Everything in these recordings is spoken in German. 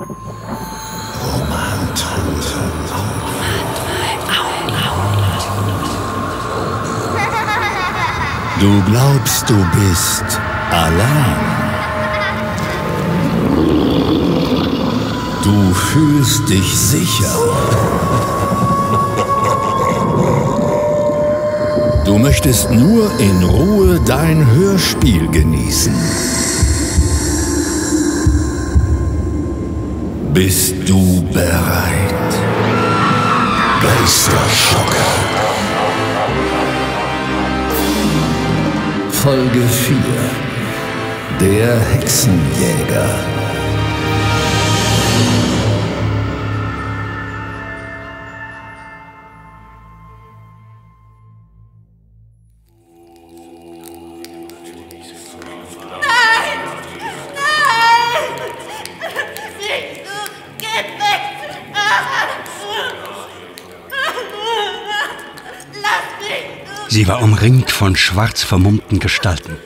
Du glaubst, du bist allein. Du fühlst dich sicher. Du möchtest nur in Ruhe dein Hörspiel genießen. Bist du bereit? Geisterschocker. Folge 4. Der Hexenjäger. Umringt von schwarz vermummten Gestalten.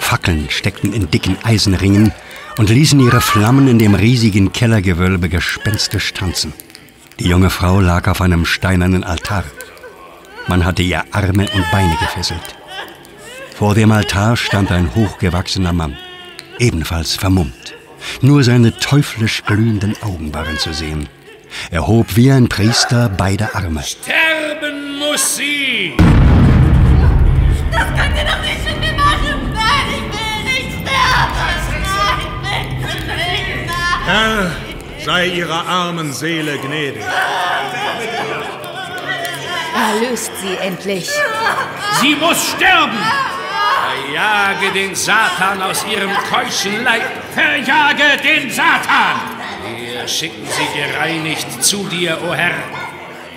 Fackeln steckten in dicken Eisenringen und ließen ihre Flammen in dem riesigen Kellergewölbe gespenstisch tanzen. Die junge Frau lag auf einem steinernen Altar. Man hatte ihr Arme und Beine gefesselt. Vor dem Altar stand ein hochgewachsener Mann, ebenfalls vermummt. Nur seine teuflisch glühenden Augen waren zu sehen. Er hob wie ein Priester beide Arme. Sterben muss sie! Das könnt ihr doch nicht mit mir machen! Nein, ich will nicht sterben! Nein, bitte nicht! Nein! Herr, sei ihrer armen Seele gnädig. Erlöst sie endlich. Sie muss sterben! Verjage den Satan aus ihrem keuschen Leib! Verjage den Satan! Wir schicken sie gereinigt zu dir, o Herr.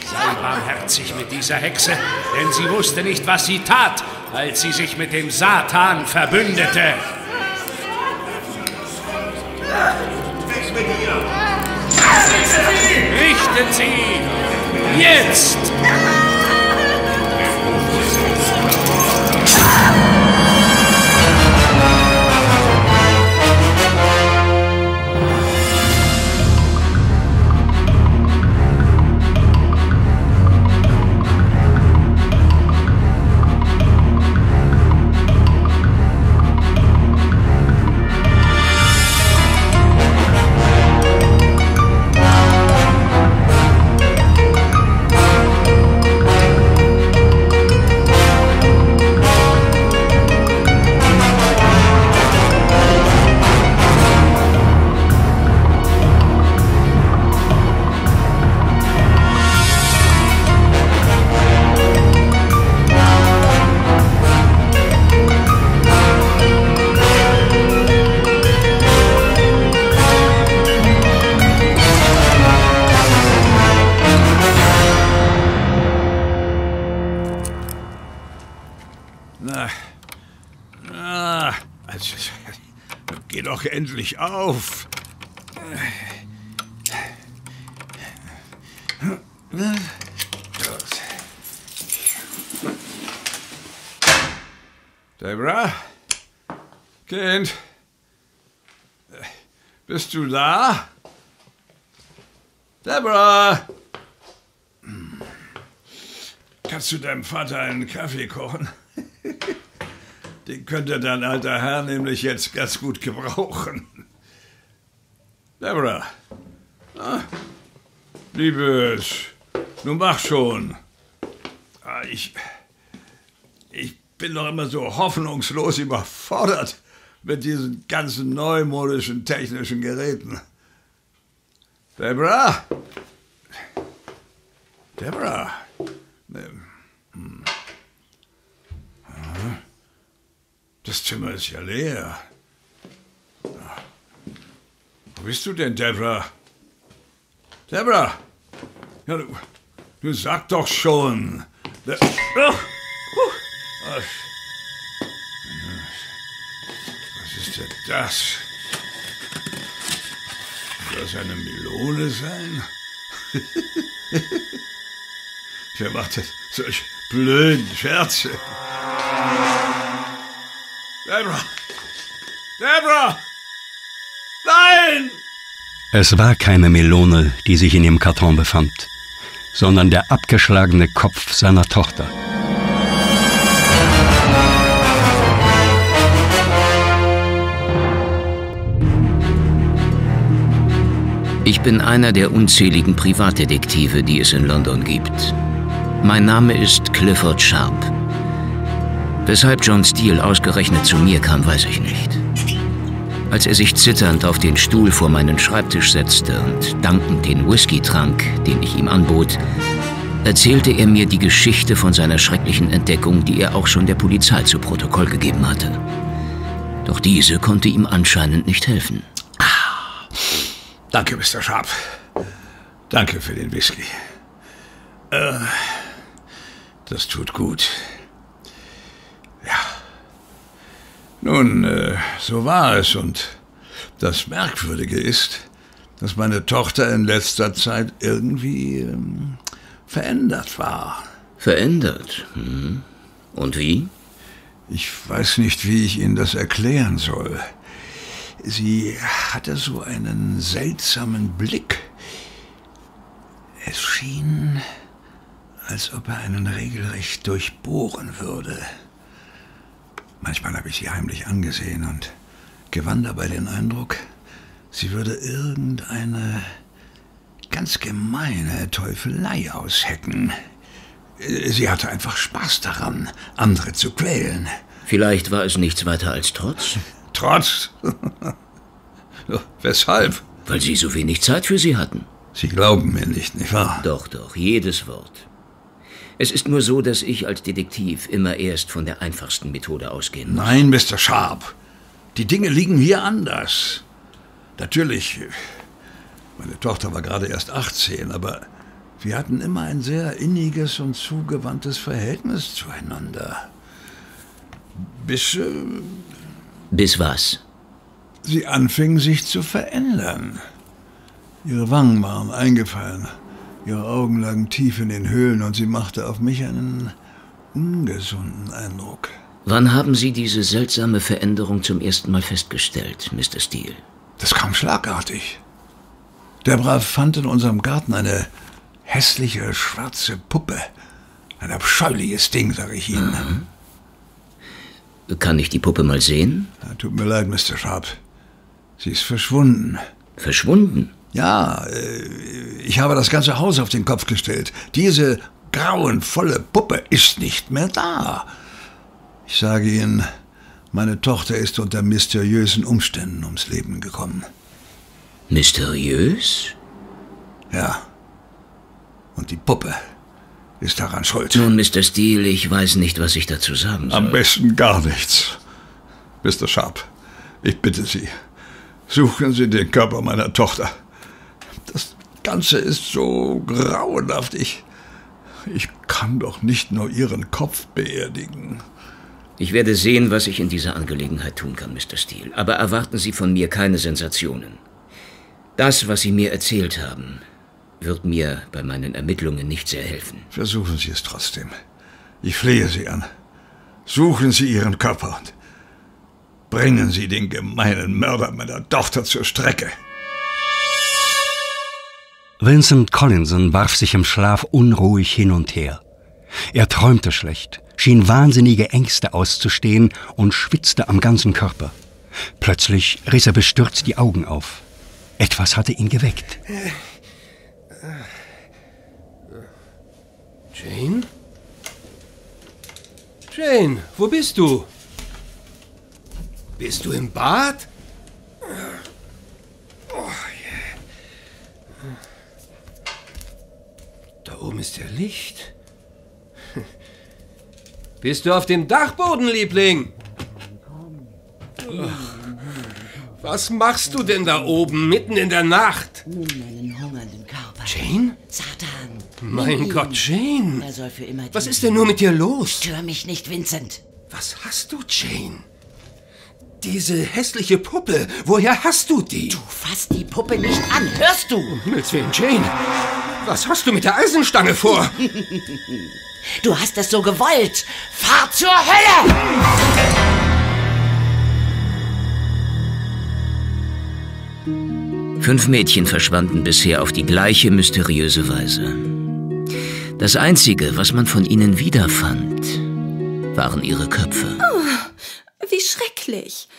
Sei barmherzig mit dieser Hexe, denn sie wusste nicht, was sie tat, als sie sich mit dem Satan verbündete. Richtet sie! Jetzt! Endlich auf. Deborah? Kind? Bist du da? Deborah! Hm. Kannst du deinem Vater einen Kaffee kochen? Den könnte dein alter Herr nämlich jetzt ganz gut gebrauchen. Deborah. Ah, Liebes, nun mach schon. Ah, ich. Ich bin doch immer so hoffnungslos überfordert mit diesen ganzen neumodischen technischen Geräten. Deborah? Deborah? Hm. Das Zimmer ist ja leer. Wo bist du denn, Deborah? Deborah! Ja, du, du sag doch schon. De oh. Was ist denn das? Soll das eine Melone sein? Wer macht denn solche blöden Scherze? Deborah! Deborah! Es war keine Melone, die sich in dem Karton befand, sondern der abgeschlagene Kopf seiner Tochter. Ich bin einer der unzähligen Privatdetektive, die es in London gibt. Mein Name ist Clifford Sharp. Weshalb John Steele ausgerechnet zu mir kam, weiß ich nicht. Als er sich zitternd auf den Stuhl vor meinen Schreibtisch setzte und dankend den Whisky trank, den ich ihm anbot, erzählte er mir die Geschichte von seiner schrecklichen Entdeckung, die er auch schon der Polizei zu Protokoll gegeben hatte. Doch diese konnte ihm anscheinend nicht helfen. Danke, Mr. Sharp. Danke für den Whisky. Äh, das tut gut. Ja. Nun, äh, so war es und das Merkwürdige ist, dass meine Tochter in letzter Zeit irgendwie ähm, verändert war. Verändert? Hm. Und wie? Ich weiß nicht, wie ich Ihnen das erklären soll. Sie hatte so einen seltsamen Blick. Es schien, als ob er einen regelrecht durchbohren würde. Manchmal habe ich sie heimlich angesehen und gewann dabei den Eindruck, sie würde irgendeine ganz gemeine Teufelei aushecken. Sie hatte einfach Spaß daran, andere zu quälen. Vielleicht war es nichts weiter als Trotz? Trotz? Weshalb? Weil Sie so wenig Zeit für sie hatten. Sie glauben mir nicht, nicht wahr? Doch, doch, jedes Wort. Es ist nur so, dass ich als Detektiv immer erst von der einfachsten Methode ausgehen muss. Nein, Mr. Sharp. Die Dinge liegen hier anders. Natürlich, meine Tochter war gerade erst 18, aber wir hatten immer ein sehr inniges und zugewandtes Verhältnis zueinander. Bis äh, Bis was? sie anfing sich zu verändern. Ihre Wangen waren eingefallen, ihre Augen lagen tief in den Höhlen und sie machte auf mich einen ungesunden Eindruck. Wann haben Sie diese seltsame Veränderung zum ersten Mal festgestellt, Mr. Steele? Das kam schlagartig. Debra fand in unserem Garten eine hässliche schwarze Puppe. Ein abscheuliches Ding, sag ich Ihnen. Kann ich die Puppe mal sehen? Tut mir leid, Mr. Sharp. Sie ist verschwunden. Verschwunden? Ja, äh, ich habe das ganze Haus auf den Kopf gestellt. Diese grauenvolle Puppe ist nicht mehr da. Ich sage Ihnen, meine Tochter ist unter mysteriösen Umständen ums Leben gekommen. Mysteriös? Ja. Und die Puppe ist daran schuld. Nun, Mr. Steele, ich weiß nicht, was ich dazu sagen soll. Am besten gar nichts. Mr. Sharp, ich bitte Sie, suchen Sie den Körper meiner Tochter. Das Ganze ist so grauenhaft. Ich, ich kann doch nicht nur Ihren Kopf beerdigen. Ich werde sehen, was ich in dieser Angelegenheit tun kann, Mr. Steele. Aber erwarten Sie von mir keine Sensationen. Das, was Sie mir erzählt haben, wird mir bei meinen Ermittlungen nicht sehr helfen. Versuchen Sie es trotzdem. Ich flehe Sie an. Suchen Sie Ihren Körper und bringen Sie den gemeinen Mörder meiner Tochter zur Strecke. Vincent Collinson warf sich im Schlaf unruhig hin und her. Er träumte schlecht, schien wahnsinnige Ängste auszustehen und schwitzte am ganzen Körper. Plötzlich riss er bestürzt die Augen auf. Etwas hatte ihn geweckt. Jane? Jane, wo bist du? Bist du im Bad? Oh, yeah. Da oben ist ja Licht. Bist du auf dem Dachboden, Liebling? Was machst du denn da oben, mitten in der Nacht? Nimm meinen hungernden Körper. Jane? Satan. Mein. Gott, Jane! Er soll für immer Was ist denn nur mit dir los? Stör mich nicht, Vincent. Was hast du, Jane? Diese hässliche Puppe, woher hast du die? Du fass die Puppe nicht an, hörst du? Himmels Willen, Jane! Was hast du mit der Eisenstange vor? Du hast es so gewollt. Fahr zur Hölle! Fünf Mädchen verschwanden bisher auf die gleiche mysteriöse Weise. Das Einzige, was man von ihnen wiederfand, waren ihre Köpfe. Oh, wie schrecklich.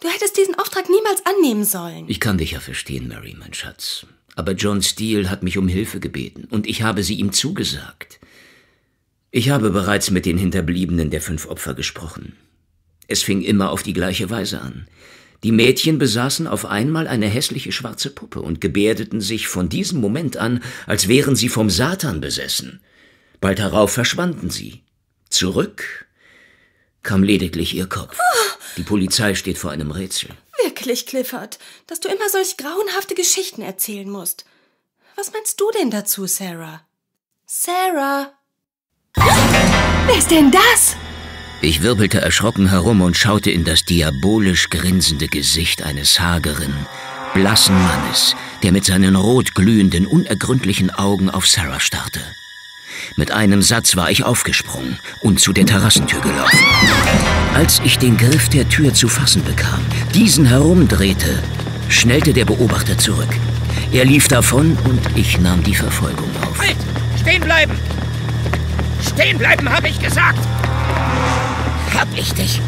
Du hättest diesen Auftrag niemals annehmen sollen. Ich kann dich ja verstehen, Mary, mein Schatz. Aber John Steele hat mich um Hilfe gebeten und ich habe sie ihm zugesagt. Ich habe bereits mit den Hinterbliebenen der fünf Opfer gesprochen. Es fing immer auf die gleiche Weise an. Die Mädchen besaßen auf einmal eine hässliche schwarze Puppe und gebärdeten sich von diesem Moment an, als wären sie vom Satan besessen. Bald darauf verschwanden sie. Zurück kam lediglich ihr Kopf. Die Polizei steht vor einem Rätsel. Wirklich, Clifford, dass du immer solch grauenhafte Geschichten erzählen musst. Was meinst du denn dazu, Sarah? Sarah? Wer ist denn das? Ich wirbelte erschrocken herum und schaute in das diabolisch grinsende Gesicht eines hageren, blassen Mannes, der mit seinen rot glühenden, unergründlichen Augen auf Sarah starrte. Mit einem Satz war ich aufgesprungen und zu der Terrassentür gelaufen. Als ich den Griff der Tür zu fassen bekam, diesen herumdrehte, schnellte der Beobachter zurück. Er lief davon und ich nahm die Verfolgung auf. Halt! Stehen bleiben! Stehen bleiben, habe ich gesagt! Hab ich dich!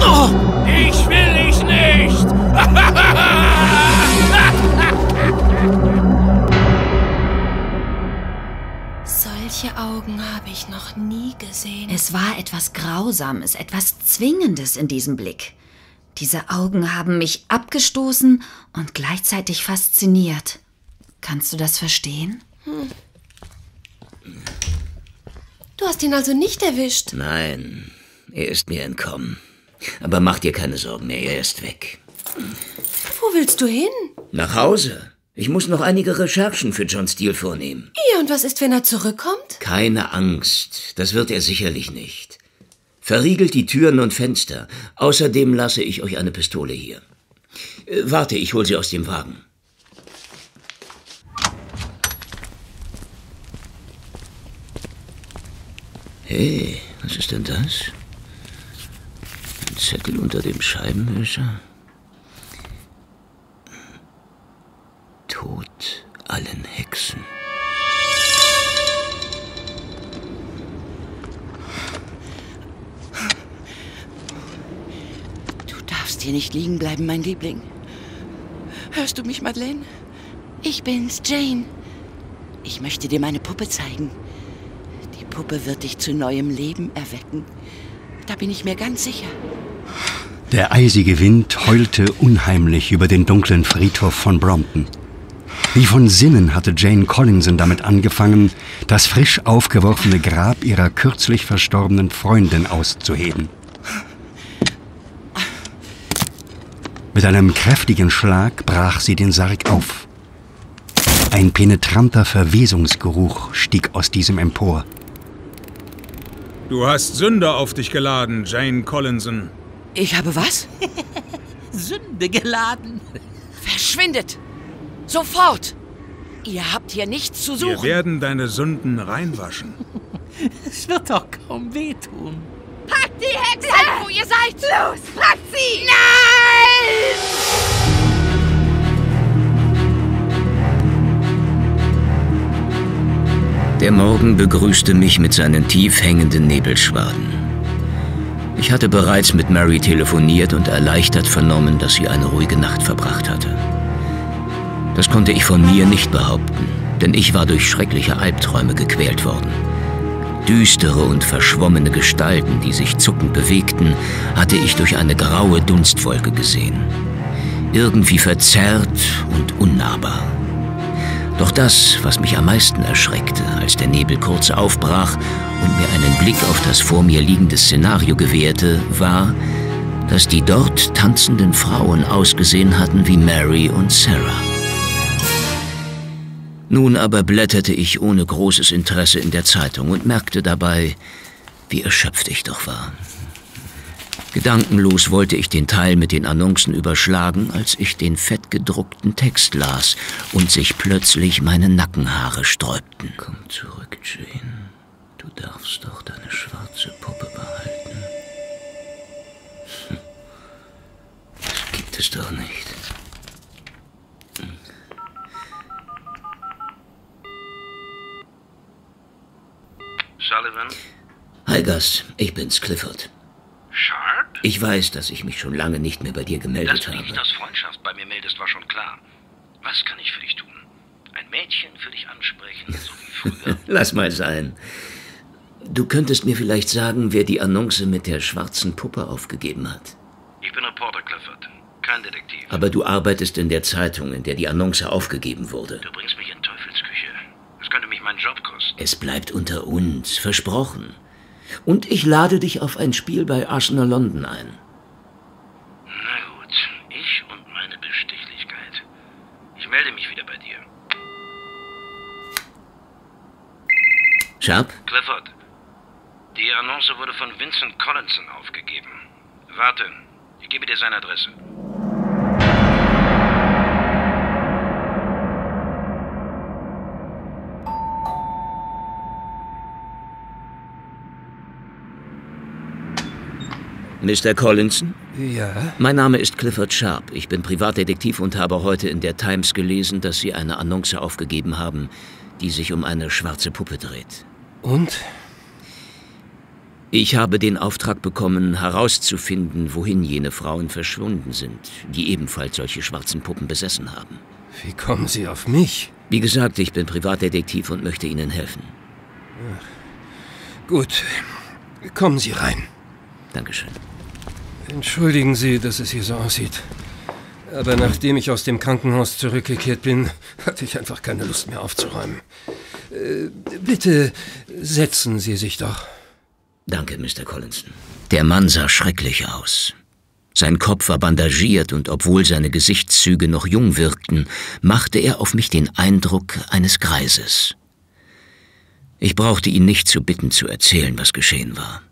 Oh, ich will dich nicht! Solche Augen habe ich noch nie gesehen. Es war etwas Grausames, etwas Zwingendes in diesem Blick. Diese Augen haben mich abgestoßen und gleichzeitig fasziniert. Kannst du das verstehen? Hm. Du hast ihn also nicht erwischt? Nein, er ist mir entkommen. Aber mach dir keine Sorgen mehr, er ist weg. Wo willst du hin? Nach Hause. Ich muss noch einige Recherchen für John Steele vornehmen. Ja, und was ist, wenn er zurückkommt? Keine Angst, das wird er sicherlich nicht. Verriegelt die Türen und Fenster. Außerdem lasse ich euch eine Pistole hier. Äh, warte, ich hol sie aus dem Wagen. Hey, was ist denn das? Ein Zettel unter dem Scheibenwischer? Tod allen Hexen. Du darfst hier nicht liegen bleiben, mein Liebling. Hörst du mich, Madeleine? Ich bin's, Jane. Ich möchte dir meine Puppe zeigen. Die Puppe wird dich zu neuem Leben erwecken. Da bin ich mir ganz sicher. Der eisige Wind heulte unheimlich über den dunklen Friedhof von Brompton. Wie von Sinnen hatte Jane Collinson damit angefangen, das frisch aufgeworfene Grab ihrer kürzlich verstorbenen Freundin auszuheben. Mit einem kräftigen Schlag brach sie den Sarg auf. Ein penetranter Verwesungsgeruch stieg aus diesem empor. Du hast Sünde auf dich geladen, Jane Collinson. Ich habe was? Sünde geladen. Verschwindet! Sofort! Ihr habt hier nichts zu suchen. Wir werden deine Sünden reinwaschen. Es wird doch kaum wehtun. Packt die Hexe! Bleibt, wo ihr seid! Los, packt sie! Nein! Der Morgen begrüßte mich mit seinen tief hängenden Nebelschwaden. Ich hatte bereits mit Mary telefoniert und erleichtert vernommen, dass sie eine ruhige Nacht verbracht hatte. Das konnte ich von mir nicht behaupten, denn ich war durch schreckliche Albträume gequält worden. Düstere und verschwommene Gestalten, die sich zuckend bewegten, hatte ich durch eine graue Dunstwolke gesehen. Irgendwie verzerrt und unnahbar. Doch das, was mich am meisten erschreckte, als der Nebel kurz aufbrach und mir einen Blick auf das vor mir liegende Szenario gewährte, war, dass die dort tanzenden Frauen ausgesehen hatten wie Mary und Sarah. Nun aber blätterte ich ohne großes Interesse in der Zeitung und merkte dabei, wie erschöpft ich doch war. Gedankenlos wollte ich den Teil mit den Annoncen überschlagen, als ich den fettgedruckten Text las und sich plötzlich meine Nackenhaare sträubten. Komm zurück, Jane. Du darfst doch deine schwarze Puppe behalten. Hm. Das gibt es doch nicht. Sullivan? Hi Gus, ich bin's, Clifford. Sharp? Ich weiß, dass ich mich schon lange nicht mehr bei dir gemeldet Dass du dich habe. nicht aus Freundschaft bei mir meldest, war schon klar. Was kann ich für dich tun? Ein Mädchen für dich ansprechen, so wie früher? Lass mal sein. Du könntest mir vielleicht sagen, wer die Annonce mit der schwarzen Puppe aufgegeben hat. Ich bin Reporter, Clifford. Kein Detektiv. Aber du arbeitest in der Zeitung, in der die Annonce aufgegeben wurde. Du bringst mich in Teufelsküche. Das könnte mich meinen Job kosten. Es bleibt unter uns, versprochen. Und ich lade dich auf ein Spiel bei Arsenal London ein. Na gut, ich und meine Bestechlichkeit. Ich melde mich wieder bei dir. Sharp? Clifford, die Annonce wurde von Vincent Collinson aufgegeben. Warte, ich gebe dir seine Adresse. Mr. Collinson? Ja? Mein Name ist Clifford Sharp. Ich bin Privatdetektiv und habe heute in der Times gelesen, dass Sie eine Annonce aufgegeben haben, die sich um eine schwarze Puppe dreht. Und? Ich habe den Auftrag bekommen, herauszufinden, wohin jene Frauen verschwunden sind, die ebenfalls solche schwarzen Puppen besessen haben. Wie kommen Sie auf mich? Wie gesagt, ich bin Privatdetektiv und möchte Ihnen helfen. Gut. Kommen Sie rein. Dankeschön. Entschuldigen Sie, dass es hier so aussieht. Aber nachdem ich aus dem Krankenhaus zurückgekehrt bin, hatte ich einfach keine Lust mehr aufzuräumen. Äh, bitte setzen Sie sich doch. Danke, Mr. Collinson. Der Mann sah schrecklich aus. Sein Kopf war bandagiert und obwohl seine Gesichtszüge noch jung wirkten, machte er auf mich den Eindruck eines Greises. Ich brauchte ihn nicht zu bitten zu erzählen, was geschehen war.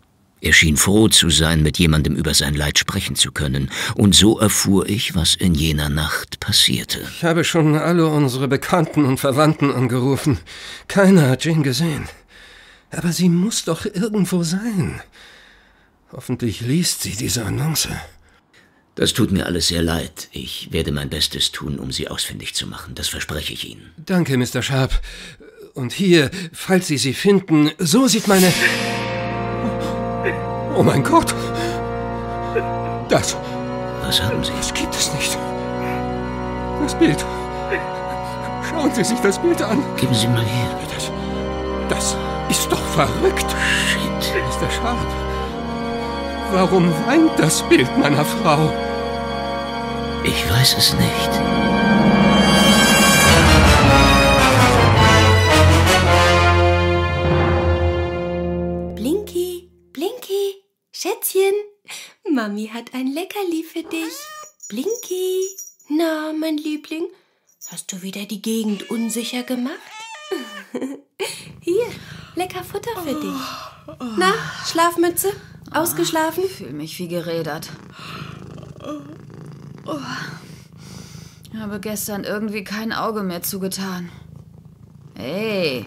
Er schien froh zu sein, mit jemandem über sein Leid sprechen zu können, und so erfuhr ich, was in jener Nacht passierte. Ich habe schon alle unsere Bekannten und Verwandten angerufen. Keiner hat Jane gesehen. Aber sie muss doch irgendwo sein. Hoffentlich liest sie diese Annonce. Das tut mir alles sehr leid. Ich werde mein Bestes tun, um sie ausfindig zu machen. Das verspreche ich Ihnen. Danke, Mr. Sharp. Und hier, falls Sie sie finden, so sieht meine... Oh mein Gott! Das... Was haben Sie? Das gibt es nicht. Das Bild. Schauen Sie sich das Bild an. Geben Sie mal her. Das, das ist doch verrückt. Shit. Mr. Sharp. Warum weint das Bild meiner Frau? Ich weiß es nicht. Mami hat ein Leckerli für dich. Blinky, na, mein Liebling, hast du wieder die Gegend unsicher gemacht? Hier, lecker Futter für dich. Na, Schlafmütze? Ausgeschlafen? Ich fühle mich wie gerädert. Ich habe gestern irgendwie kein Auge mehr zugetan. Hey,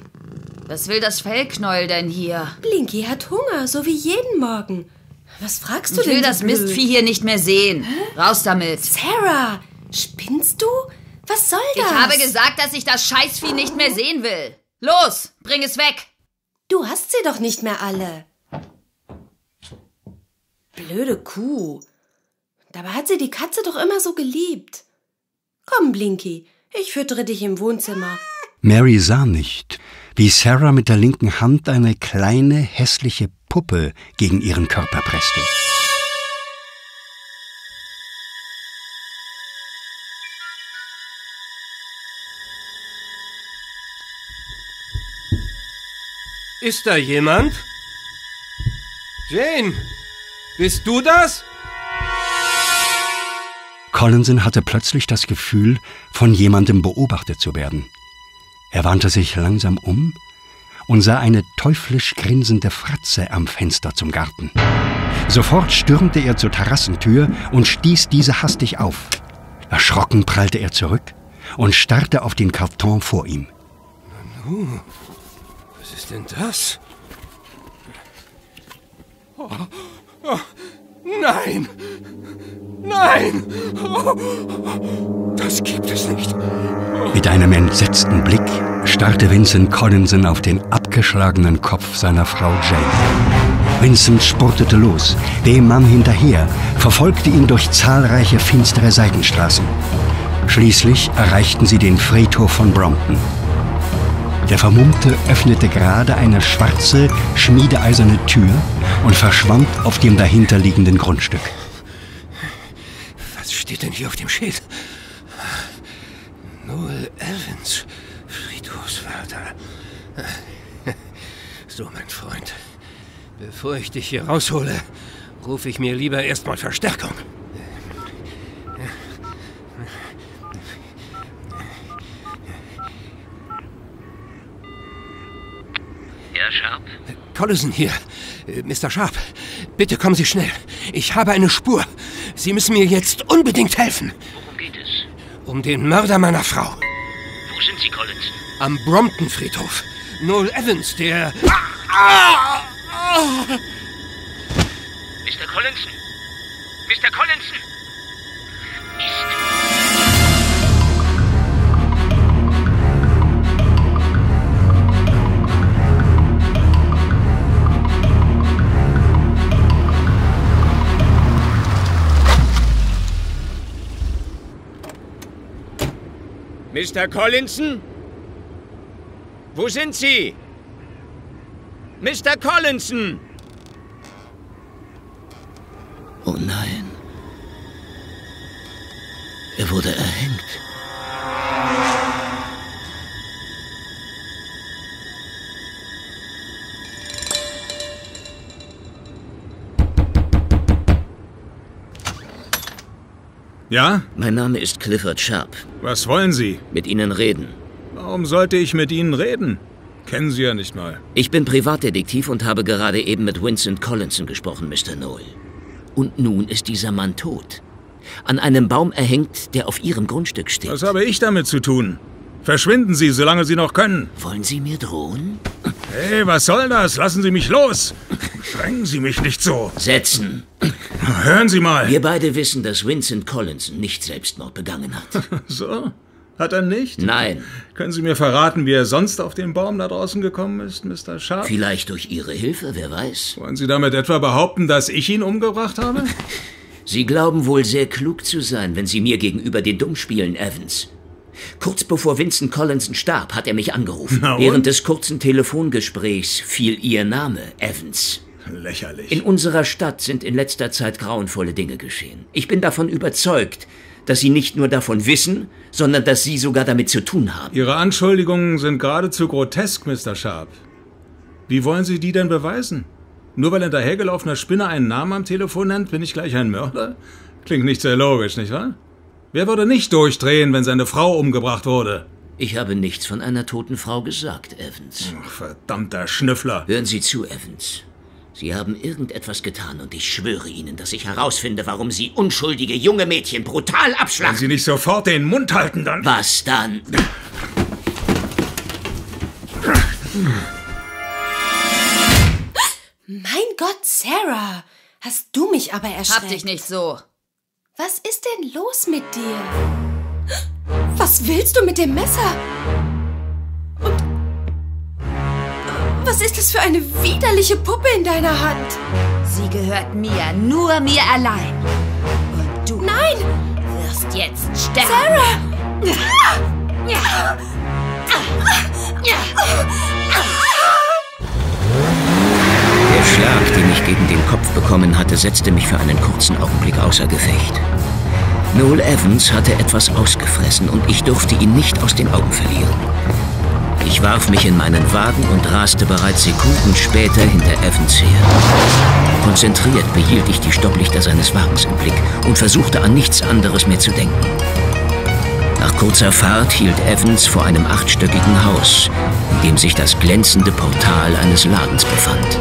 was will das Fellknäuel denn hier? Blinky hat Hunger, so wie jeden Morgen. Was fragst du Ich denn? will so das blöd? Mistvieh hier nicht mehr sehen. Raus damit. Sarah, spinnst du? Was soll das? Ich habe gesagt, dass ich das Scheißvieh nicht mehr sehen will. Los, bring es weg. Du hast sie doch nicht mehr alle. Blöde Kuh. Dabei hat sie die Katze doch immer so geliebt. Komm, Blinky, ich füttere dich im Wohnzimmer. Mary sah nicht, wie Sarah mit der linken Hand eine kleine, hässliche Puppe gegen ihren Körper presste. Ist da jemand? Jane, bist du das? Collinson hatte plötzlich das Gefühl, von jemandem beobachtet zu werden. Er wandte sich langsam um und sah eine teuflisch grinsende Fratze am Fenster zum Garten. Sofort stürmte er zur Terrassentür und stieß diese hastig auf. Erschrocken prallte er zurück und starrte auf den Karton vor ihm. Nanu, was ist denn das? Oh, oh, nein! Nein! Das gibt es nicht. Mit einem entsetzten Blick starrte Vincent Collinson auf den abgeschlagenen Kopf seiner Frau Jane. Vincent spurtete los, dem Mann hinterher, verfolgte ihn durch zahlreiche finstere Seitenstraßen. Schließlich erreichten sie den Friedhof von Brompton. Der Vermummte öffnete gerade eine schwarze, schmiedeeiserne Tür und verschwand auf dem dahinterliegenden Grundstück. Was steht denn hier auf dem Schild? Noel Evans, Friedhofswärter. So, mein Freund. Bevor ich dich hier raushole, rufe ich mir lieber erstmal Verstärkung. Ja, Sharp? Collison hier. Äh, Mr. Sharp, bitte kommen Sie schnell. Ich habe eine Spur. Sie müssen mir jetzt unbedingt helfen. Worum geht es? Um den Mörder meiner Frau. Wo sind Sie, Collins? Am Brompton-Friedhof. Noel Evans, der... Ah, ah, Mr. Collinson? Mr. Collinson? Mr. Collinson? Wo sind Sie? Mr. Collinson! Oh nein. Er wurde erhängt. Ja? Mein Name ist Clifford Sharp. Was wollen Sie? Mit Ihnen reden. Warum sollte ich mit Ihnen reden? Kennen Sie ja nicht mal. Ich bin Privatdetektiv und habe gerade eben mit Vincent Collinson gesprochen, Mr. Noel. Und nun ist dieser Mann tot. An einem Baum erhängt, der auf Ihrem Grundstück steht. Was habe ich damit zu tun? Verschwinden Sie, solange Sie noch können. Wollen Sie mir drohen? Hey, was soll das? Lassen Sie mich los! Schränken Sie mich nicht so! Setzen! Hören Sie mal! Wir beide wissen, dass Vincent Collinson nicht Selbstmord begangen hat. So? Hat er nicht? Nein. Können Sie mir verraten, wie er sonst auf den Baum da draußen gekommen ist, Mr. Sharp? Vielleicht durch Ihre Hilfe, wer weiß. Wollen Sie damit etwa behaupten, dass ich ihn umgebracht habe? Sie glauben wohl sehr klug zu sein, wenn Sie mir gegenüber den Dumm spielen, Evans. Kurz bevor Vincent Collinson starb, hat er mich angerufen. Na und? Während des kurzen Telefongesprächs fiel Ihr Name, Evans. Lächerlich. In unserer Stadt sind in letzter Zeit grauenvolle Dinge geschehen. Ich bin davon überzeugt, dass Sie nicht nur davon wissen, sondern dass Sie sogar damit zu tun haben. Ihre Anschuldigungen sind geradezu grotesk, Mr. Sharp. Wie wollen Sie die denn beweisen? Nur weil ein dahergelaufener Spinner einen Namen am Telefon nennt, bin ich gleich ein Mörder? Klingt nicht sehr logisch, nicht wahr? Wer würde nicht durchdrehen, wenn seine Frau umgebracht wurde? Ich habe nichts von einer toten Frau gesagt, Evans. Ach, verdammter Schnüffler. Hören Sie zu, Evans. Sie haben irgendetwas getan und ich schwöre Ihnen, dass ich herausfinde, warum Sie unschuldige junge Mädchen brutal Wenn abschlagen. Sie nicht sofort den Mund halten, dann... Was dann? Mein Gott, Sarah, hast du mich aber erschreckt. Hab dich nicht so. Was ist denn los mit dir? Was willst du mit dem Messer? Und was ist das für eine widerliche Puppe in deiner Hand? Sie gehört mir, nur mir allein. Und du Nein! wirst jetzt sterben. Sarah! Der Schlag, den ich gegen den Kopf bekommen hatte, setzte mich für einen kurzen Augenblick außer Gefecht. Noel Evans hatte etwas ausgefressen und ich durfte ihn nicht aus den Augen verlieren. Ich warf mich in meinen Wagen und raste bereits Sekunden später hinter Evans her. Konzentriert behielt ich die Stopplichter seines Wagens im Blick und versuchte an nichts anderes mehr zu denken. Nach kurzer Fahrt hielt Evans vor einem achtstöckigen Haus, in dem sich das glänzende Portal eines Ladens befand.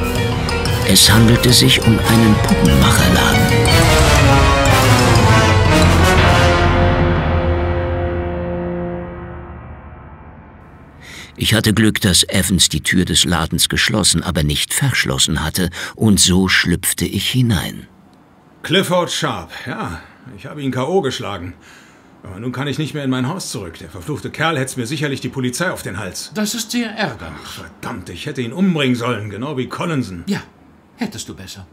Es handelte sich um einen Puppenmacherladen. Ich hatte Glück, dass Evans die Tür des Ladens geschlossen, aber nicht verschlossen hatte, und so schlüpfte ich hinein. Clifford Sharp, ja. Ich habe ihn K.O. geschlagen. Aber nun kann ich nicht mehr in mein Haus zurück. Der verfluchte Kerl hetzt mir sicherlich die Polizei auf den Hals. Das ist sehr ärgerlich. Ach, verdammt, ich hätte ihn umbringen sollen, genau wie Collinson. Ja, hättest du besser.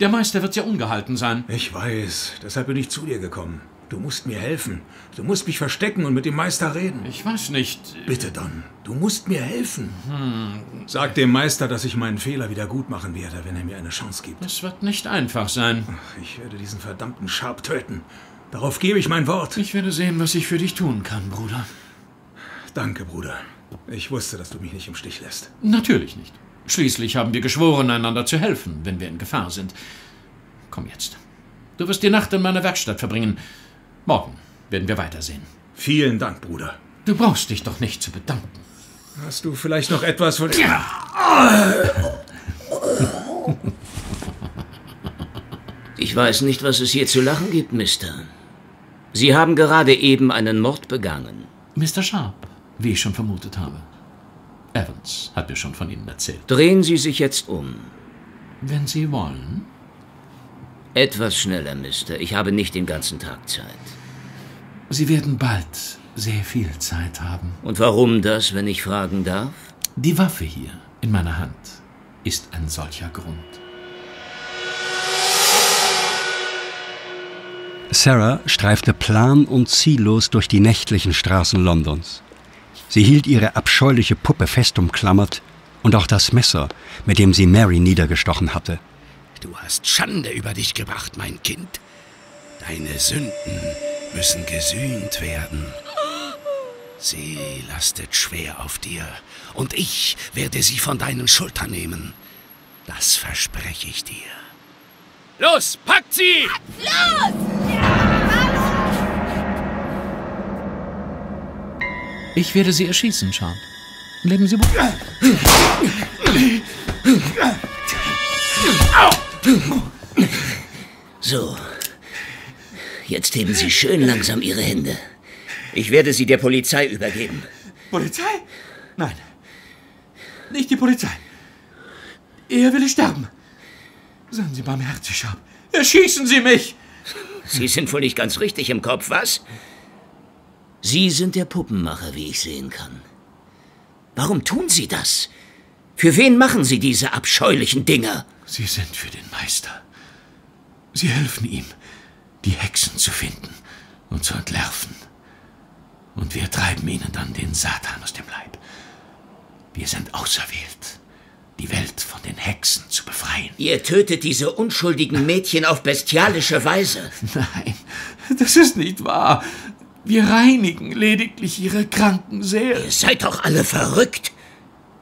Der Meister wird ja ungehalten sein. Ich weiß, deshalb bin ich zu dir gekommen. Du musst mir helfen. Du musst mich verstecken und mit dem Meister reden. Ich weiß nicht. Bitte, Don. Du musst mir helfen. Hm. Sag dem Meister, dass ich meinen Fehler wieder gut machen werde, wenn er mir eine Chance gibt. Es wird nicht einfach sein. Ich werde diesen verdammten Sharp töten. Darauf gebe ich mein Wort. Ich werde sehen, was ich für dich tun kann, Bruder. Danke, Bruder. Ich wusste, dass du mich nicht im Stich lässt. Natürlich nicht. Schließlich haben wir geschworen, einander zu helfen, wenn wir in Gefahr sind. Komm jetzt. Du wirst die Nacht in meiner Werkstatt verbringen. Morgen werden wir weitersehen. Vielen Dank, Bruder. Du brauchst dich doch nicht zu bedanken. Hast du vielleicht noch etwas von... Ich weiß nicht, was es hier zu lachen gibt, Mister. Sie haben gerade eben einen Mord begangen. Mr. Sharp, wie ich schon vermutet habe. Evans hat mir schon von Ihnen erzählt. Drehen Sie sich jetzt um. Wenn Sie wollen. Etwas schneller, Mister. Ich habe nicht den ganzen Tag Zeit. Sie werden bald sehr viel Zeit haben. Und warum das, wenn ich fragen darf? Die Waffe hier in meiner Hand ist ein solcher Grund. Sarah streifte plan und ziellos durch die nächtlichen Straßen Londons. Sie hielt ihre abscheuliche Puppe fest umklammert und auch das Messer, mit dem sie Mary niedergestochen hatte. Du hast Schande über dich gebracht, mein Kind. Deine Sünden müssen gesühnt werden. Sie lastet schwer auf dir, und ich werde sie von deinen Schultern nehmen. Das verspreche ich dir. Los, packt sie! Los! Ich werde Sie erschießen, Sharp. Leben Sie wohl. So. Jetzt heben Sie schön langsam Ihre Hände. Ich werde Sie der Polizei übergeben. Polizei? Nein. Nicht die Polizei. Er will sterben. Seien Sie barmherzig, Sharp. Erschießen Sie mich! Sie sind wohl nicht ganz richtig im Kopf, was? Sie sind der Puppenmacher, wie ich sehen kann. Warum tun Sie das? Für wen machen Sie diese abscheulichen Dinger? Sie sind für den Meister. Sie helfen ihm, die Hexen zu finden und zu entlarven. Und wir treiben ihnen dann den Satan aus dem Leib. Wir sind auserwählt, die Welt von den Hexen zu befreien. Ihr tötet diese unschuldigen Mädchen auf bestialische Weise. Nein, das ist nicht wahr. Wir reinigen lediglich ihre kranken Seelen. Ihr seid doch alle verrückt.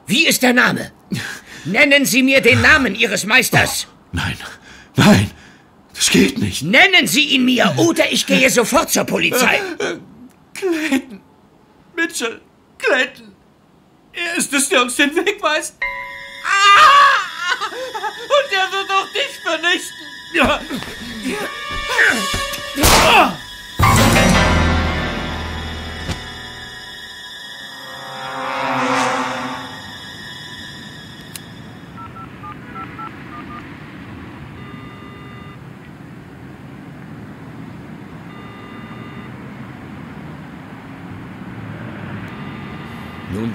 Wie ist der Name? Nennen Sie mir den Namen Ihres Meisters. Oh, nein, nein, das geht nicht. Nennen Sie ihn mir, oder ich gehe sofort zur Polizei. Äh, Clayton. Mitchell. Clayton. Er ist es, der uns den Weg weist. Ah! Und er wird auch dich vernichten. Ja. Ja.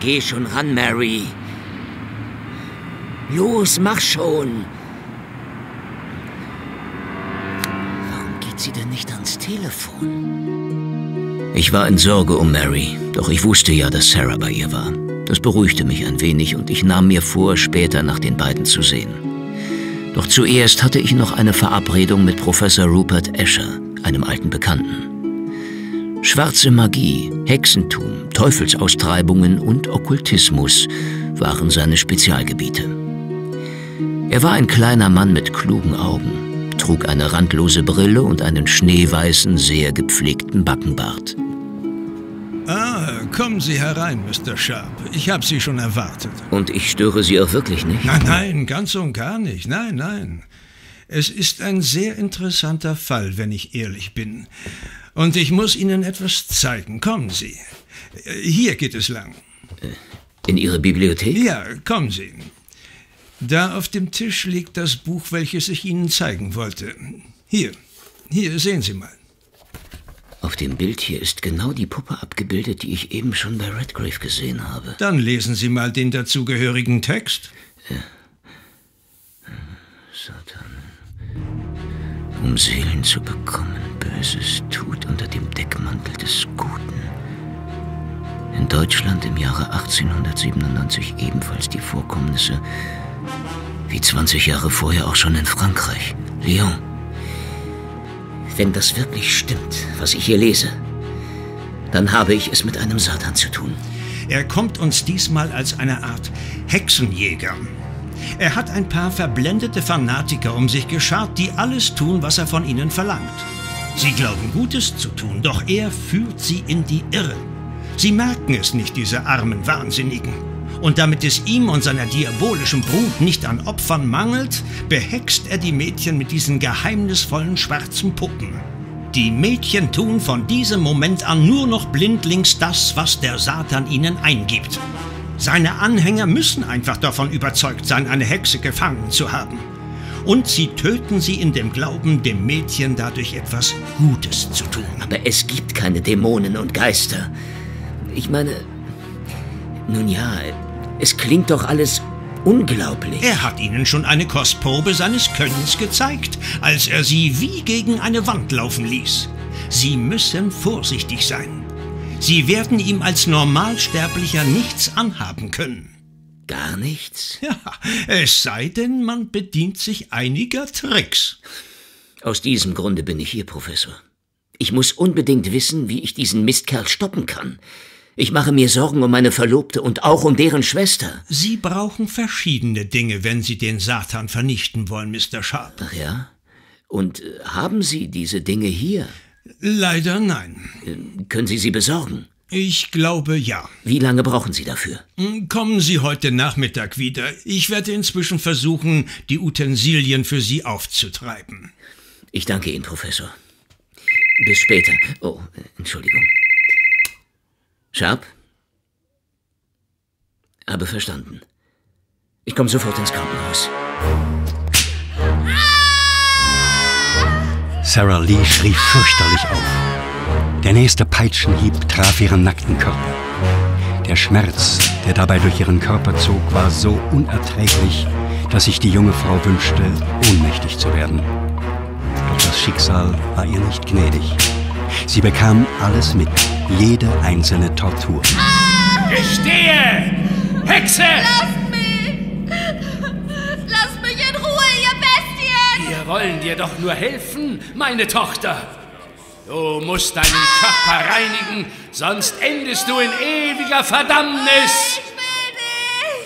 Geh schon ran, Mary. Los, mach schon. Warum geht sie denn nicht ans Telefon? Ich war in Sorge um Mary, doch ich wusste ja, dass Sarah bei ihr war. Das beruhigte mich ein wenig und ich nahm mir vor, später nach den beiden zu sehen. Doch zuerst hatte ich noch eine Verabredung mit Professor Rupert Escher, einem alten Bekannten. Schwarze Magie, Hexentum, Teufelsaustreibungen und Okkultismus waren seine Spezialgebiete. Er war ein kleiner Mann mit klugen Augen, trug eine randlose Brille und einen schneeweißen, sehr gepflegten Backenbart. Ah, kommen Sie herein, Mr. Sharp. Ich habe Sie schon erwartet. Und ich störe Sie auch wirklich nicht? Nein, nein, ganz und gar nicht. Nein, nein. Es ist ein sehr interessanter Fall, wenn ich ehrlich bin. Und ich muss Ihnen etwas zeigen. Kommen Sie. Hier geht es lang. In Ihre Bibliothek? Ja, kommen Sie. Da auf dem Tisch liegt das Buch, welches ich Ihnen zeigen wollte. Hier, hier, sehen Sie mal. Auf dem Bild hier ist genau die Puppe abgebildet, die ich eben schon bei Redgrave gesehen habe. Dann lesen Sie mal den dazugehörigen Text. Ja. Satan. Um Seelen zu bekommen, Böses tut unter dem Deckmantel des Guten. In Deutschland im Jahre 1897 ebenfalls die Vorkommnisse, wie 20 Jahre vorher auch schon in Frankreich, Lyon. Wenn das wirklich stimmt, was ich hier lese, dann habe ich es mit einem Satan zu tun. Er kommt uns diesmal als eine Art Hexenjäger. Er hat ein paar verblendete Fanatiker um sich geschart, die alles tun, was er von ihnen verlangt. Sie glauben Gutes zu tun, doch er führt sie in die Irre. Sie merken es nicht, diese armen Wahnsinnigen. Und damit es ihm und seiner diabolischen Brut nicht an Opfern mangelt, behext er die Mädchen mit diesen geheimnisvollen schwarzen Puppen. Die Mädchen tun von diesem Moment an nur noch blindlings das, was der Satan ihnen eingibt. Seine Anhänger müssen einfach davon überzeugt sein, eine Hexe gefangen zu haben. Und sie töten sie in dem Glauben, dem Mädchen dadurch etwas Gutes zu tun. Aber es gibt keine Dämonen und Geister. Ich meine, nun ja, es klingt doch alles unglaublich. Er hat ihnen schon eine Kostprobe seines Könnens gezeigt, als er sie wie gegen eine Wand laufen ließ. Sie müssen vorsichtig sein. Sie werden ihm als Normalsterblicher nichts anhaben können. Gar nichts? Ja, es sei denn, man bedient sich einiger Tricks. Aus diesem Grunde bin ich hier, Professor. Ich muss unbedingt wissen, wie ich diesen Mistkerl stoppen kann. Ich mache mir Sorgen um meine Verlobte und auch um deren Schwester. Sie brauchen verschiedene Dinge, wenn Sie den Satan vernichten wollen, Mr. Sharp. Ach ja? Und äh, haben Sie diese Dinge hier? Leider nein. Äh, können Sie sie besorgen? Ich glaube ja. Wie lange brauchen Sie dafür? Hm, kommen Sie heute Nachmittag wieder. Ich werde inzwischen versuchen, die Utensilien für Sie aufzutreiben. Ich danke Ihnen, Professor. Bis später. Oh, Entschuldigung. Sharp? Habe verstanden. Ich komme sofort ins Krankenhaus. Sarah Lee schrie fürchterlich auf. Der nächste Peitschenhieb traf ihren nackten Körper. Der Schmerz, der dabei durch ihren Körper zog, war so unerträglich, dass sich die junge Frau wünschte, ohnmächtig zu werden. Doch das Schicksal war ihr nicht gnädig. Sie bekam alles mit, jede einzelne Tortur. Gestehe! Hexe! Lass mich! Lass mich in Ruhe, ihr Bestien! Wir wollen dir doch nur helfen, meine Tochter. Du musst deinen Körper reinigen, sonst endest du in ewiger Verdammnis.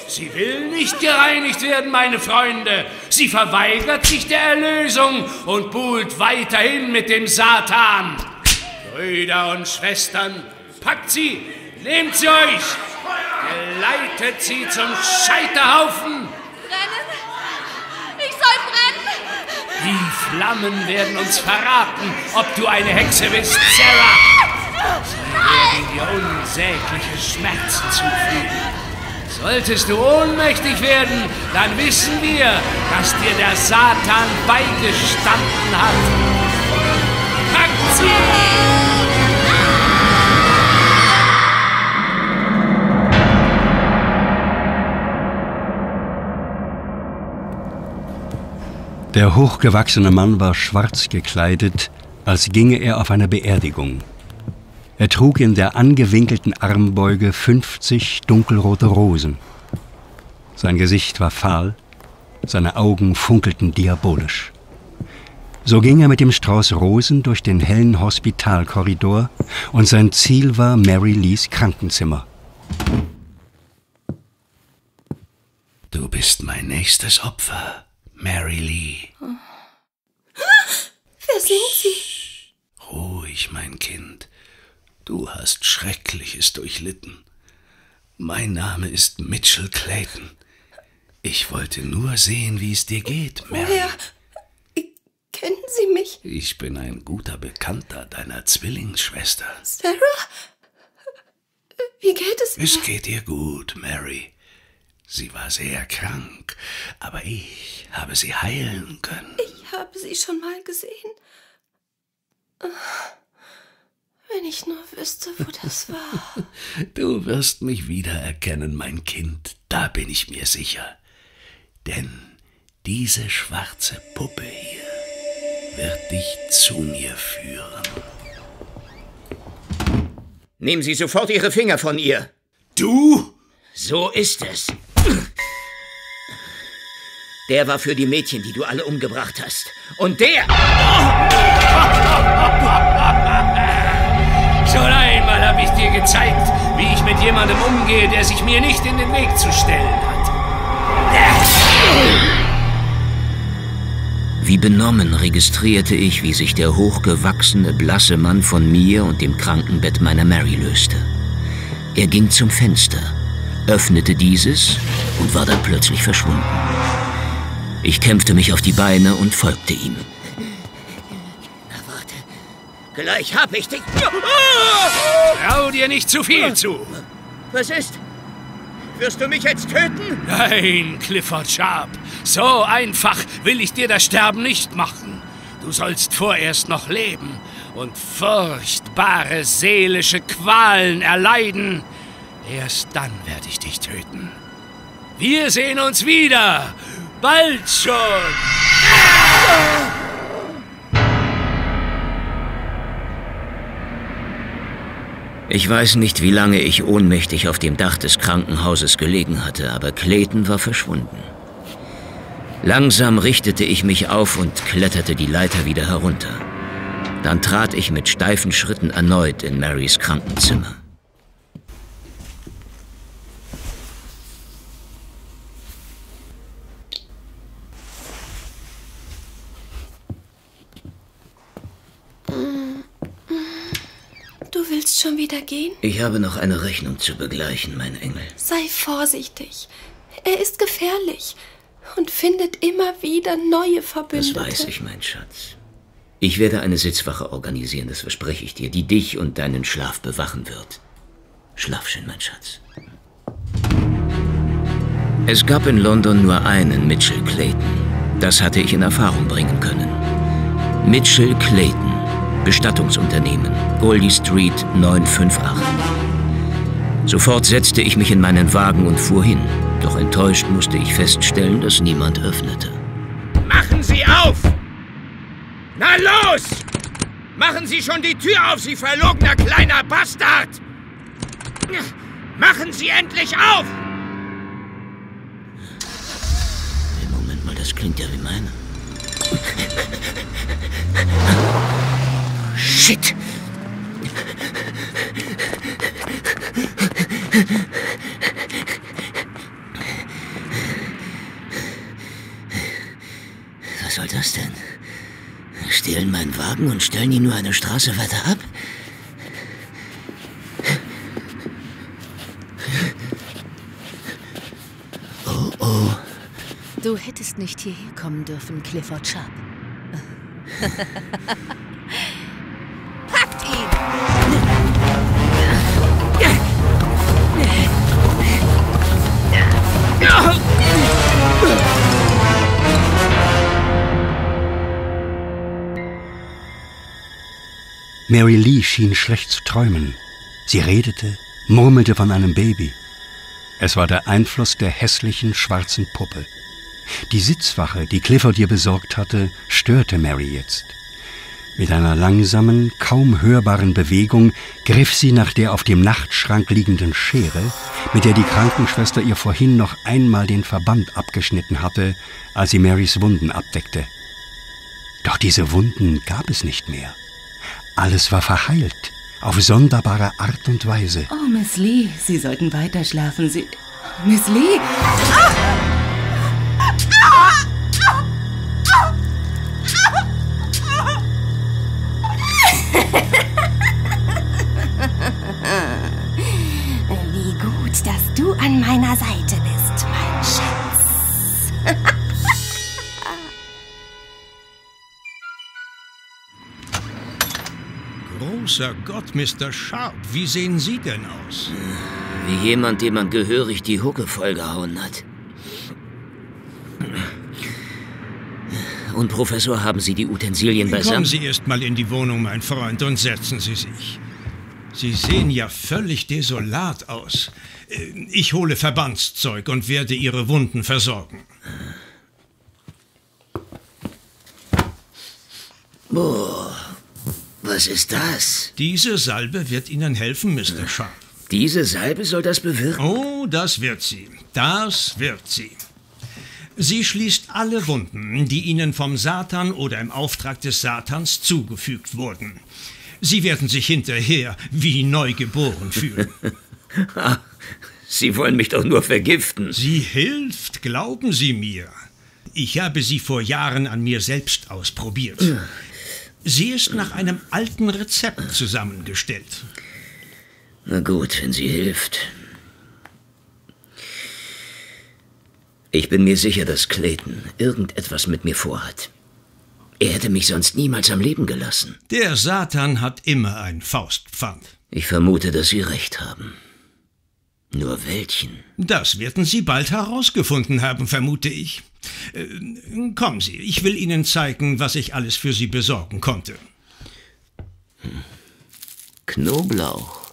Sie will nicht gereinigt werden, meine Freunde. Sie verweigert sich der Erlösung und buhlt weiterhin mit dem Satan. Brüder und Schwestern, packt sie, nehmt sie euch, geleitet sie zum Scheiterhaufen. Brennen? Ich soll brennen? Die Flammen werden uns verraten, ob du eine Hexe bist, Sarah. Sie werden dir unsägliche Schmerzen zufügen. Solltest du ohnmächtig werden, dann wissen wir, dass dir der Satan beigestanden hat. Packt sie! Der hochgewachsene Mann war schwarz gekleidet, als ginge er auf eine Beerdigung. Er trug in der angewinkelten Armbeuge 50 dunkelrote Rosen. Sein Gesicht war fahl, seine Augen funkelten diabolisch. So ging er mit dem Strauß Rosen durch den hellen Hospitalkorridor und sein Ziel war Mary Lees Krankenzimmer. Du bist mein nächstes Opfer, Mary Lee. Wer sind Sie? Ruhig, mein Kind. Du hast Schreckliches durchlitten. Mein Name ist Mitchell Clayton. Ich wollte nur sehen, wie es dir geht, Mary. Woher? Kennen Sie mich? Ich bin ein guter Bekannter deiner Zwillingsschwester. Sarah? Wie geht es Es geht ihr gut, Mary. Sie war sehr krank, aber ich habe sie heilen können. Ich habe Sie schon mal gesehen. Wenn ich nur wüsste, wo das war. Du wirst mich wiedererkennen, mein Kind, da bin ich mir sicher. Denn diese schwarze Puppe hier wird dich zu mir führen. Nehmen Sie sofort Ihre Finger von ihr. Du? So ist es. Der war für die Mädchen, die du alle umgebracht hast. Und der... Schon einmal habe ich dir gezeigt, wie ich mit jemandem umgehe, der sich mir nicht in den Weg zu stellen hat. Wie benommen registrierte ich, wie sich der hochgewachsene, blasse Mann von mir und dem Krankenbett meiner Mary löste. Er ging zum Fenster, öffnete dieses und war dann plötzlich verschwunden. Ich kämpfte mich auf die Beine und folgte ihm. Gleich hab ich dich. Trau dir nicht zu viel zu. Was ist? Wirst du mich jetzt töten? Nein, Clifford Sharp. So einfach will ich dir das Sterben nicht machen. Du sollst vorerst noch leben und furchtbare seelische Qualen erleiden. Erst dann werde ich dich töten. Wir sehen uns wieder. Bald schon. Ich weiß nicht, wie lange ich ohnmächtig auf dem Dach des Krankenhauses gelegen hatte, aber Clayton war verschwunden. Langsam richtete ich mich auf und kletterte die Leiter wieder herunter. Dann trat ich mit steifen Schritten erneut in Marys Krankenzimmer. Schon wieder gehen? Ich habe noch eine Rechnung zu begleichen, mein Engel. Sei vorsichtig. Er ist gefährlich und findet immer wieder neue Verbündete. Das weiß ich, mein Schatz. Ich werde eine Sitzwache organisieren, das verspreche ich dir, die dich und deinen Schlaf bewachen wird. Schlaf schön, mein Schatz. Es gab in London nur einen Mitchell Clayton. Das hatte ich in Erfahrung bringen können. Mitchell Clayton, Bestattungsunternehmen, Goldie Street 958. Sofort setzte ich mich in meinen Wagen und fuhr hin. Doch enttäuscht musste ich feststellen, dass niemand öffnete. Machen Sie auf! Na los! Machen Sie schon die Tür auf, Sie verlogener kleiner Bastard! Machen Sie endlich auf! Moment mal, das klingt ja wie meine. Shit! Was soll das denn? Stehlen meinen Wagen und stellen ihn nur eine Straße weiter ab? Oh, oh. Du hättest nicht hierher kommen dürfen, Clifford Sharp. Mary Lee schien schlecht zu träumen. Sie redete, murmelte von einem Baby. Es war der Einfluss der hässlichen schwarzen Puppe. Die Sitzwache, die Clifford ihr besorgt hatte, störte Mary jetzt. Mit einer langsamen, kaum hörbaren Bewegung griff sie nach der auf dem Nachtschrank liegenden Schere, mit der die Krankenschwester ihr vorhin noch einmal den Verband abgeschnitten hatte, als sie Marys Wunden abdeckte. Doch diese Wunden gab es nicht mehr. Alles war verheilt, auf sonderbare Art und Weise. Oh, Miss Lee, Sie sollten weiter schlafen. Sie. Miss Lee! Wie Großer Gott, Mr. Sharp, wie sehen Sie denn aus? Wie jemand, dem man gehörig die Hucke vollgehauen hat. Und Professor, haben Sie die Utensilien Kommen beisammen? Sie erst mal in die Wohnung, mein Freund, und setzen Sie sich. Sie sehen ja völlig desolat aus. Äh, Ich hole Verbandszeug und werde Ihre Wunden versorgen. Boah, was ist das? Diese Salbe wird Ihnen helfen, Mr. Sharp. Diese Salbe soll das bewirken? Oh, das wird sie. Das wird sie. Sie schließt alle Wunden, die Ihnen vom Satan oder im Auftrag des Satans zugefügt wurden. Sie werden sich hinterher wie neugeboren fühlen. Sie wollen mich doch nur vergiften. Sie hilft, glauben Sie mir. Ich habe sie vor Jahren an mir selbst ausprobiert. Sie ist nach einem alten Rezept zusammengestellt. Na gut, wenn sie hilft. Ich bin mir sicher, dass Clayton irgendetwas mit mir vorhat. Er hätte mich sonst niemals am Leben gelassen. Der Satan hat immer ein Faustpfand. Ich vermute, dass Sie recht haben. Nur welchen? Das werden Sie bald herausgefunden haben, vermute ich. Äh, kommen Sie, ich will Ihnen zeigen, was ich alles für Sie besorgen konnte. Knoblauch.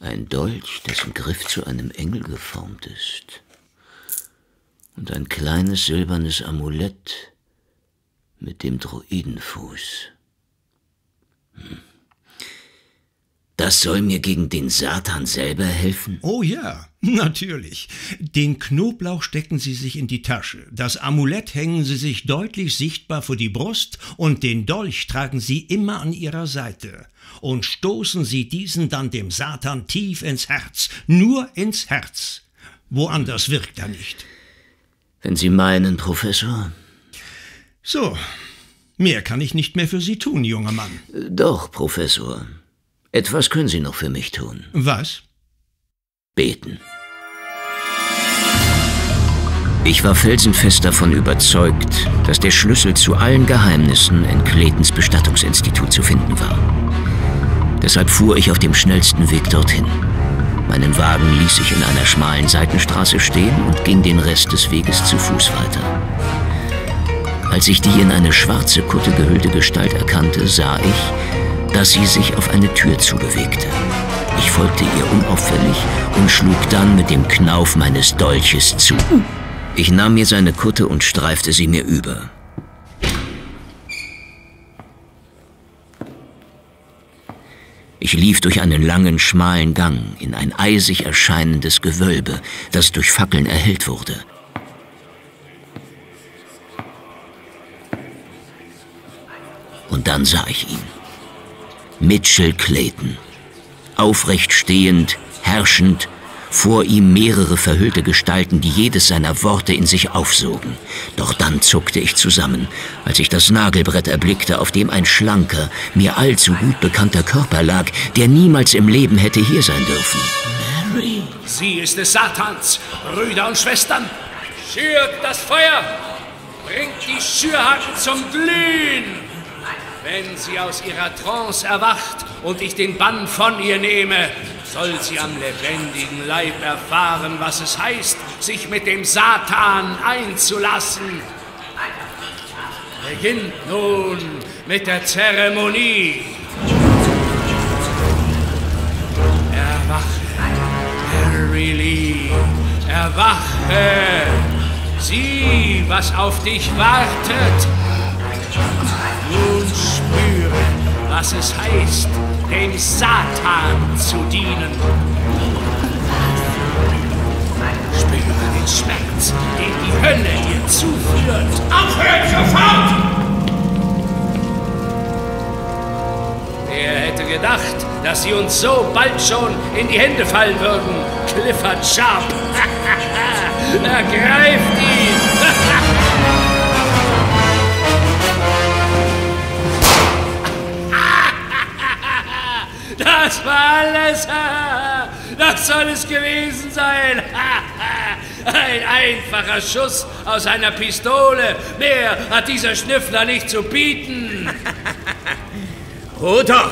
Ein Dolch, dessen Griff zu einem Engel geformt ist. Und ein kleines silbernes Amulett mit dem Druidenfuß. Hm. Das soll mir gegen den Satan selber helfen? Oh ja, natürlich. Den Knoblauch stecken Sie sich in die Tasche, das Amulett hängen Sie sich deutlich sichtbar vor die Brust und den Dolch tragen Sie immer an Ihrer Seite. Und stoßen Sie diesen dann dem Satan tief ins Herz, nur ins Herz. Woanders wirkt er nicht. Wenn Sie meinen, Professor. So, mehr kann ich nicht mehr für Sie tun, junger Mann. Doch, Professor. Etwas können Sie noch für mich tun. Was? Beten. Ich war felsenfest davon überzeugt, dass der Schlüssel zu allen Geheimnissen in Claytons Bestattungsinstitut zu finden war. Deshalb fuhr ich auf dem schnellsten Weg dorthin. Meinen Wagen ließ ich in einer schmalen Seitenstraße stehen und ging den Rest des Weges zu Fuß weiter. Als ich die in eine schwarze Kutte gehüllte Gestalt erkannte, sah ich, dass sie sich auf eine Tür zubewegte. Ich folgte ihr unauffällig und schlug dann mit dem Knauf meines Dolches zu. Ich nahm mir seine Kutte und streifte sie mir über. Ich lief durch einen langen, schmalen Gang in ein eisig erscheinendes Gewölbe, das durch Fackeln erhellt wurde. Und dann sah ich ihn. Mitchell Clayton. Aufrecht stehend, herrschend, vor ihm mehrere verhüllte Gestalten, die jedes seiner Worte in sich aufsogen. Doch dann zuckte ich zusammen, als ich das Nagelbrett erblickte, auf dem ein schlanker, mir allzu gut bekannter Körper lag, der niemals im Leben hätte hier sein dürfen. Mary, sie ist des Satans, Brüder und Schwestern. Schürt das Feuer, bringt die Schürhaken zum Glühen. Wenn sie aus ihrer Trance erwacht und ich den Bann von ihr nehme, soll sie am lebendigen Leib erfahren, was es heißt, sich mit dem Satan einzulassen. Beginnt nun mit der Zeremonie. Erwache, Mary Lee, erwache. Sieh, was auf dich wartet. Nun spüre, was es heißt, dem Satan zu dienen. Spüre den Schmerz, den die Hölle dir zuführt. Aufhören sofort! Wer hätte gedacht, dass sie uns so bald schon in die Hände fallen würden? Clifford Sharp! Ergreift Das war alles. Das soll es gewesen sein. Ein einfacher Schuss aus einer Pistole. Mehr hat dieser Schnüffler nicht zu bieten. Oh doch,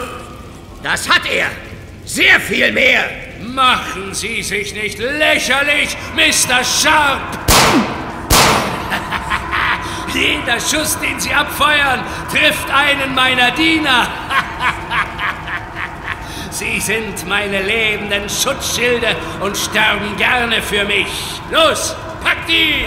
das hat er. Sehr viel mehr. Machen Sie sich nicht lächerlich, Mr. Sharp. Jeder Schuss, den Sie abfeuern, trifft einen meiner Diener. Sie sind meine lebenden Schutzschilde und sterben gerne für mich. Los, packt ihn!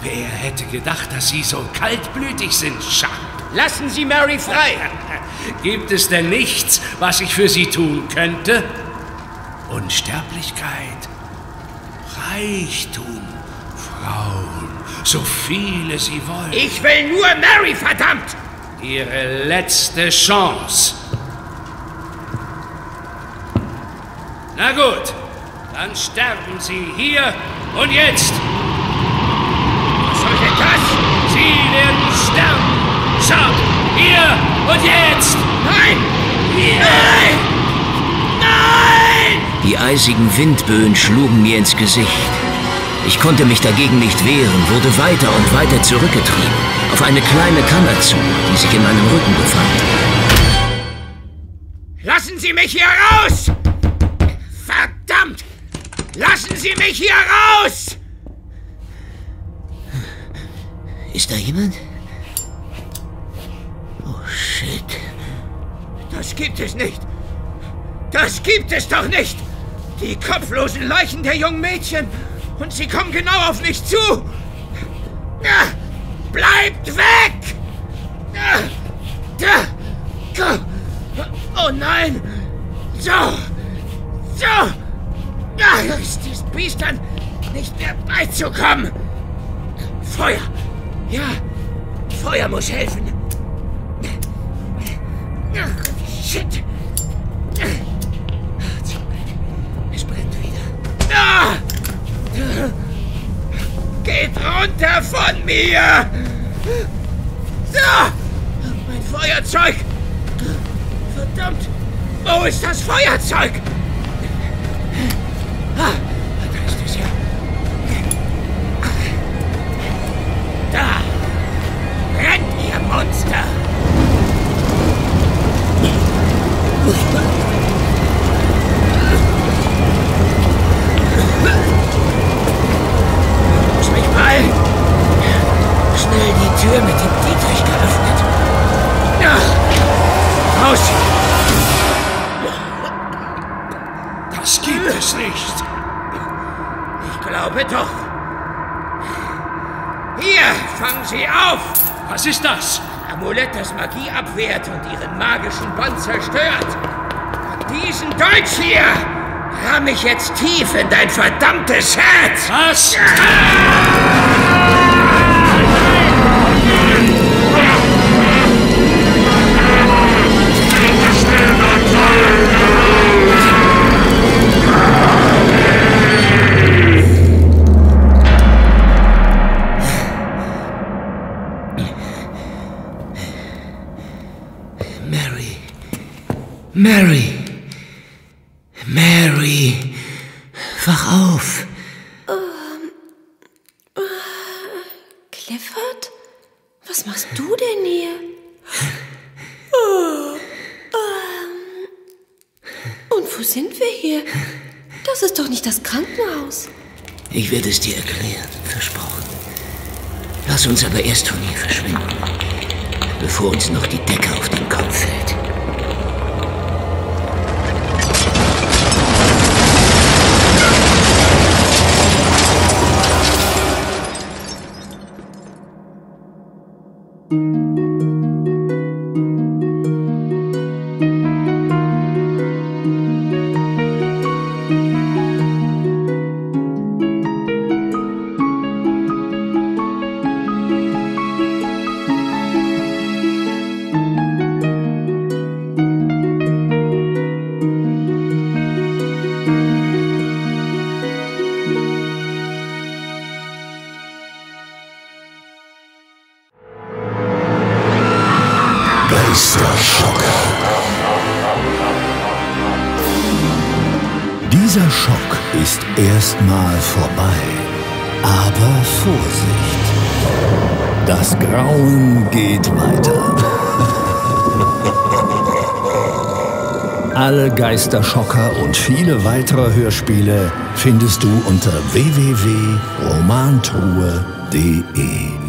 Wer hätte gedacht, dass Sie so kaltblütig sind, Schack? Lassen Sie Mary frei! Gibt es denn nichts, was ich für Sie tun könnte? Unsterblichkeit, Reichtum, Frauen, so viele Sie wollen. Ich will nur Mary, verdammt! Ihre letzte Chance. Na gut, dann sterben Sie hier und jetzt. Was soll denn das? Sie werden sterben. Schaut, hier und jetzt. Nein! Nein! Nein! Die eisigen Windböen schlugen mir ins Gesicht. Ich konnte mich dagegen nicht wehren, wurde weiter und weiter zurückgetrieben, auf eine kleine Kammer zu, die sich in meinem Rücken befand. Lassen Sie mich hier raus! Verdammt! Lassen Sie mich hier raus! Ist da jemand? Oh, shit. Das gibt es nicht. Das gibt es doch nicht! Die kopflosen Leichen der jungen Mädchen! Und sie kommen genau auf mich zu! Ah, Bleibt weg! Oh nein! So! So! Da ist dieses Biest dann nicht mehr beizukommen! Feuer! Ja, Feuer muss helfen! Ach, shit! Es brennt wieder. Ah! Geht runter von mir! So! Mein Feuerzeug! Verdammt! Wo ist das Feuerzeug? Ah, da ist es ja. Da! Rennt, ihr Monster! Beeilen. Schnell die Tür mit dem Dietrich geöffnet. Ja, raus! Das gibt es nicht. Ich glaube doch. Hier, fangen Sie auf! Was ist das? Amulett, das Magie abwehrt und Ihren magischen Band zerstört. Und diesen Dolch hier ramm ich jetzt tief in dein verdammtes Herz! Was? Mary. Mary. Mary. Wach auf. Clifford? Was machst du denn hier? Oh, ähm. Und wo sind wir hier? Das ist doch nicht das Krankenhaus. Ich werde es dir erklären, versprochen. Lass uns aber erst von hier verschwinden, bevor uns noch die Decke auf den Kopf fällt. Geisterschocker. Grauen geht weiter. Alle Geisterschocker und viele weitere Hörspiele findest du unter www.romantruhe.de.